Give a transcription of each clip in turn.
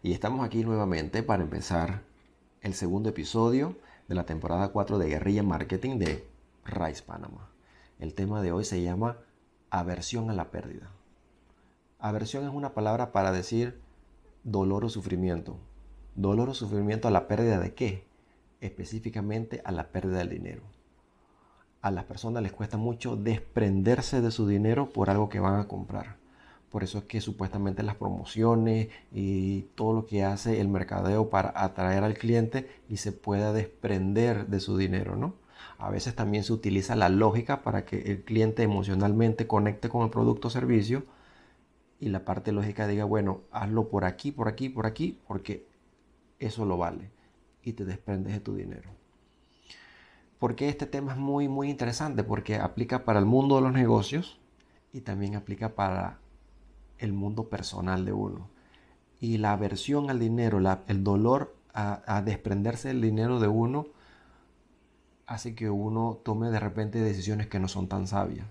Y estamos aquí nuevamente para empezar el segundo episodio de la temporada 4 de Guerrilla Marketing de Rice Panama. El tema de hoy se llama aversión a la pérdida. Aversión es una palabra para decir dolor o sufrimiento. Dolor o sufrimiento a la pérdida de qué? Específicamente a la pérdida del dinero. A las personas les cuesta mucho desprenderse de su dinero por algo que van a comprar. Por eso es que supuestamente las promociones y todo lo que hace el mercadeo para atraer al cliente y se pueda desprender de su dinero, ¿no? A veces también se utiliza la lógica para que el cliente emocionalmente conecte con el producto o servicio y la parte lógica diga, bueno, hazlo por aquí, por aquí, por aquí, porque eso lo vale y te desprendes de tu dinero. Porque este tema es muy, muy interesante? Porque aplica para el mundo de los negocios y también aplica para el mundo personal de uno. Y la aversión al dinero, el dolor a, desprenderse del dinero de uno, hace que uno tome de repente decisiones que no son tan sabias.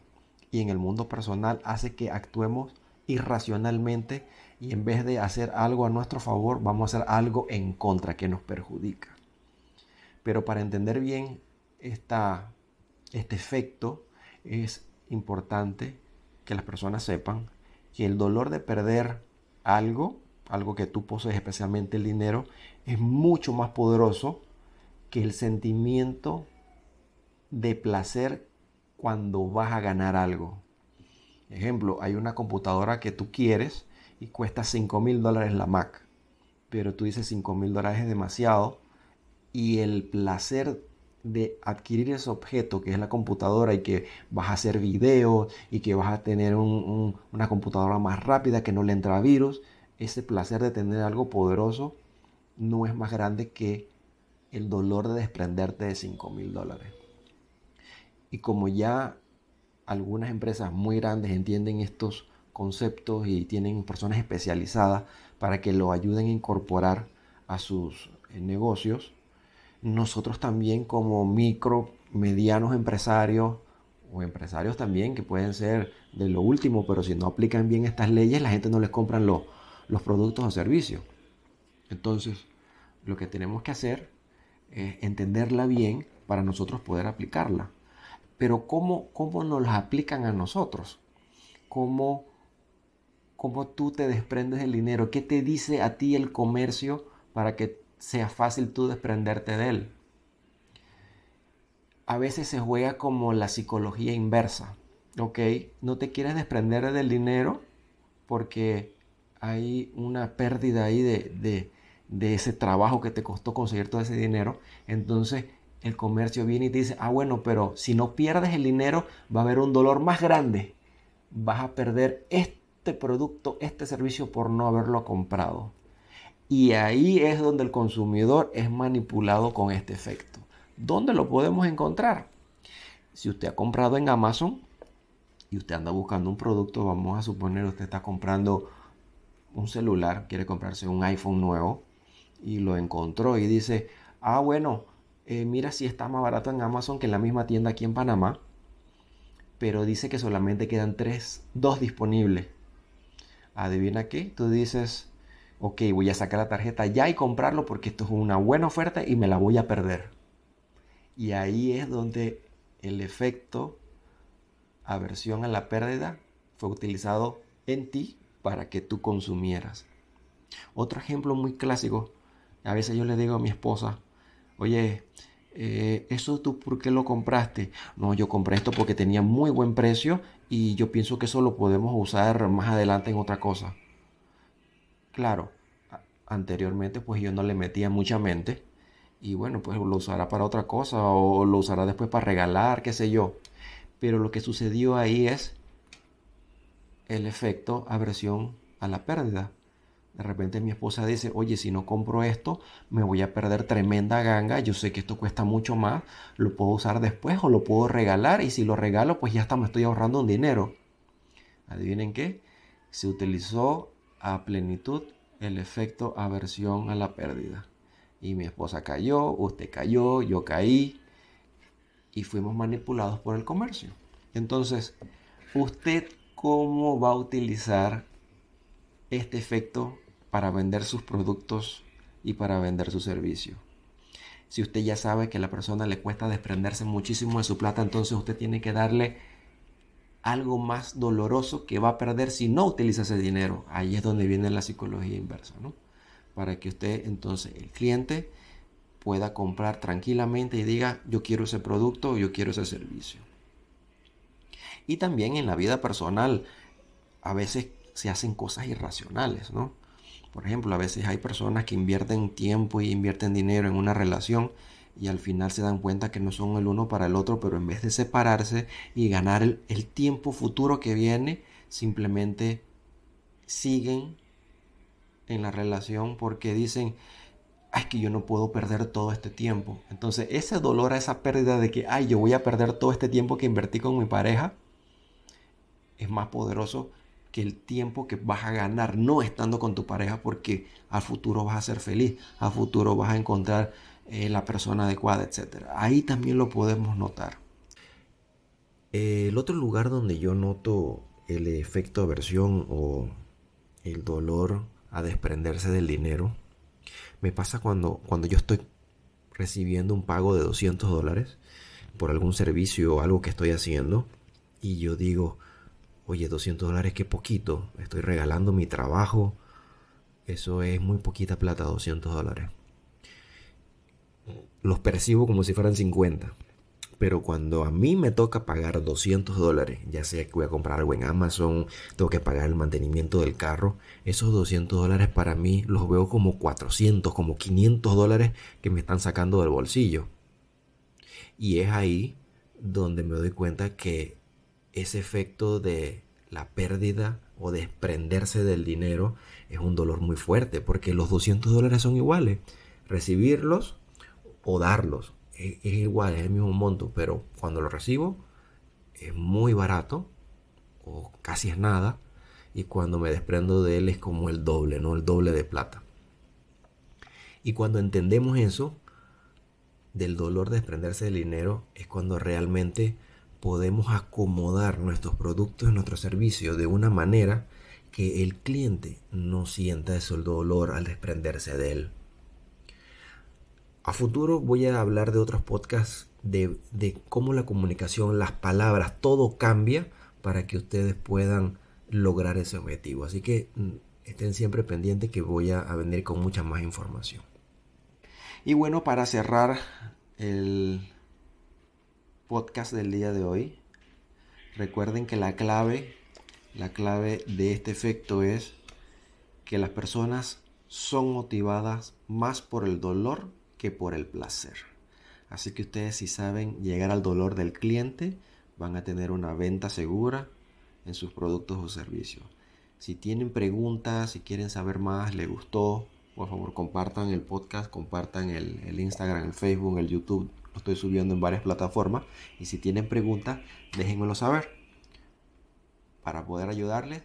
Y en el mundo personal hace que actuemos irracionalmente y en vez de hacer algo a nuestro favor, vamos a hacer algo en contra que nos perjudica. Pero para entender bien esta, este efecto, es importante que las personas sepan que el dolor de perder algo, algo que tú posees, especialmente el dinero, es mucho más poderoso que el sentimiento de placer cuando vas a ganar algo. Ejemplo, hay una computadora que tú quieres y cuesta 5 mil dólares la Mac, pero tú dices 5 mil dólares es demasiado y el placer de adquirir ese objeto que es la computadora y que vas a hacer videos y que vas a tener una computadora más rápida que no le entra virus, ese placer de tener algo poderoso no es más grande que el dolor de desprenderte de 5 mil dólares. Y como ya algunas empresas muy grandes entienden estos conceptos y tienen personas especializadas para que lo ayuden a incorporar a sus eh, negocios, nosotros también como micro, medianos empresarios o empresarios también que pueden ser de lo último, pero si no aplican bien estas leyes, la gente no les compran los, los productos o servicios. Entonces, lo que tenemos que hacer es entenderla bien para nosotros poder aplicarla. Pero ¿cómo, cómo nos las aplican a nosotros? ¿Cómo, ¿Cómo tú te desprendes del dinero? ¿Qué te dice a ti el comercio para que sea fácil tú desprenderte de él. A veces se juega como la psicología inversa. ¿Ok? No te quieres desprender del dinero porque hay una pérdida ahí de, de ese trabajo que te costó conseguir todo ese dinero. Entonces el comercio viene y te dice, ah bueno, pero si no pierdes el dinero va a haber un dolor más grande. Vas a perder este producto, este servicio por no haberlo comprado. Y ahí es donde el consumidor es manipulado con este efecto. ¿Dónde lo podemos encontrar? Si usted ha comprado en Amazon y usted anda buscando un producto, vamos a suponer usted está comprando un celular, quiere comprarse un iPhone nuevo y lo encontró y dice, ah bueno, eh, mira si está más barato en Amazon que en la misma tienda aquí en Panamá, pero dice que solamente quedan tres, dos disponibles. Adivina qué, tú dices, ok, voy a sacar la tarjeta ya y comprarlo porque esto es una buena oferta y me la voy a perder. Y ahí es donde el efecto aversión a la pérdida fue utilizado en ti para que tú consumieras. Otro ejemplo muy clásico, a veces yo le digo a mi esposa, oye, eh, ¿eso tú por qué lo compraste? No, yo compré esto porque tenía muy buen precio y yo pienso que eso lo podemos usar más adelante en otra cosa. Claro, anteriormente pues yo no le metía mucha mente y bueno, pues lo usará para otra cosa o lo usará después para regalar, qué sé yo. Pero lo que sucedió ahí es el efecto aversión a la pérdida. De repente mi esposa dice, oye, si no compro esto, me voy a perder tremenda ganga. Yo sé que esto cuesta mucho más. Lo puedo usar después o lo puedo regalar. Y si lo regalo, pues ya hasta me estoy ahorrando un dinero. Adivinen qué. Se utilizó a plenitud el efecto aversión a la pérdida. Y mi esposa cayó, usted cayó, yo caí y fuimos manipulados por el comercio. Entonces, ¿usted cómo va a utilizar este efecto para vender sus productos y para vender su servicio. Si usted ya sabe que a la persona le cuesta desprenderse muchísimo de su plata, entonces usted tiene que darle algo más doloroso que va a perder si no utiliza ese dinero. Ahí es donde viene la psicología inversa, ¿no? Para que usted entonces, el cliente, pueda comprar tranquilamente y diga, yo quiero ese producto, yo quiero ese servicio. Y también en la vida personal, a veces se hacen cosas irracionales, ¿no? Por ejemplo, a veces hay personas que invierten tiempo y invierten dinero en una relación y al final se dan cuenta que no son el uno para el otro, pero en vez de separarse y ganar el, tiempo futuro que viene, simplemente siguen en la relación porque dicen, ay, que yo no puedo perder todo este tiempo. Entonces, ese dolor, esa pérdida de que, ay, yo voy a perder todo este tiempo que invertí con mi pareja, es más poderoso que el tiempo que vas a ganar no estando con tu pareja porque al futuro vas a ser feliz, al futuro vas a encontrar eh, la persona adecuada, etc. Ahí también lo podemos notar. El otro lugar donde yo noto el efecto aversión o el dolor a desprenderse del dinero me pasa cuando, cuando yo estoy recibiendo un pago de 200 dólares por algún servicio o algo que estoy haciendo y yo digo, oye, 200 dólares, qué poquito, estoy regalando mi trabajo, eso es muy poquita plata, 200 dólares los percibo como si fueran 50. Pero cuando a mí me toca pagar 200 dólares, ya sea que voy a comprar algo en Amazon, tengo que pagar el mantenimiento del carro, esos 200 dólares para mí los veo como 400, como 500 dólares que me están sacando del bolsillo. Y es ahí donde me doy cuenta que ese efecto de la pérdida o desprenderse del dinero es un dolor muy fuerte, porque los 200 dólares son iguales. Recibirlos o darlos. Es, igual, es el mismo monto, pero cuando lo recibo es muy barato o casi es nada. Y cuando me desprendo de él es como el doble, ¿no? El doble de plata. Y cuando entendemos eso, del dolor de desprenderse del dinero, es cuando realmente podemos acomodar nuestros productos y nuestros servicios de una manera que el cliente no sienta ese dolor al desprenderse de él. A futuro voy a hablar de otros podcasts de, cómo la comunicación, las palabras, todo cambia para que ustedes puedan lograr ese objetivo. Así que mm, estén siempre pendientes que voy a, venir con mucha más información. Y bueno, para cerrar el podcast del día de hoy, recuerden que la clave, la clave de este efecto es que las personas son motivadas más por el dolor que por el placer. Así que ustedes si saben llegar al dolor del cliente, van a tener una venta segura en sus productos o servicios. Si tienen preguntas, si quieren saber más, les gustó, por favor compartan el podcast, compartan el, el Instagram, el Facebook, el YouTube. Lo estoy subiendo en varias plataformas. Y si tienen preguntas, déjenmelo saber para poder ayudarles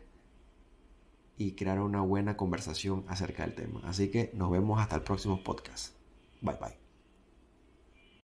y crear una buena conversación acerca del tema. Así que nos vemos hasta el próximo podcast. Bye bye.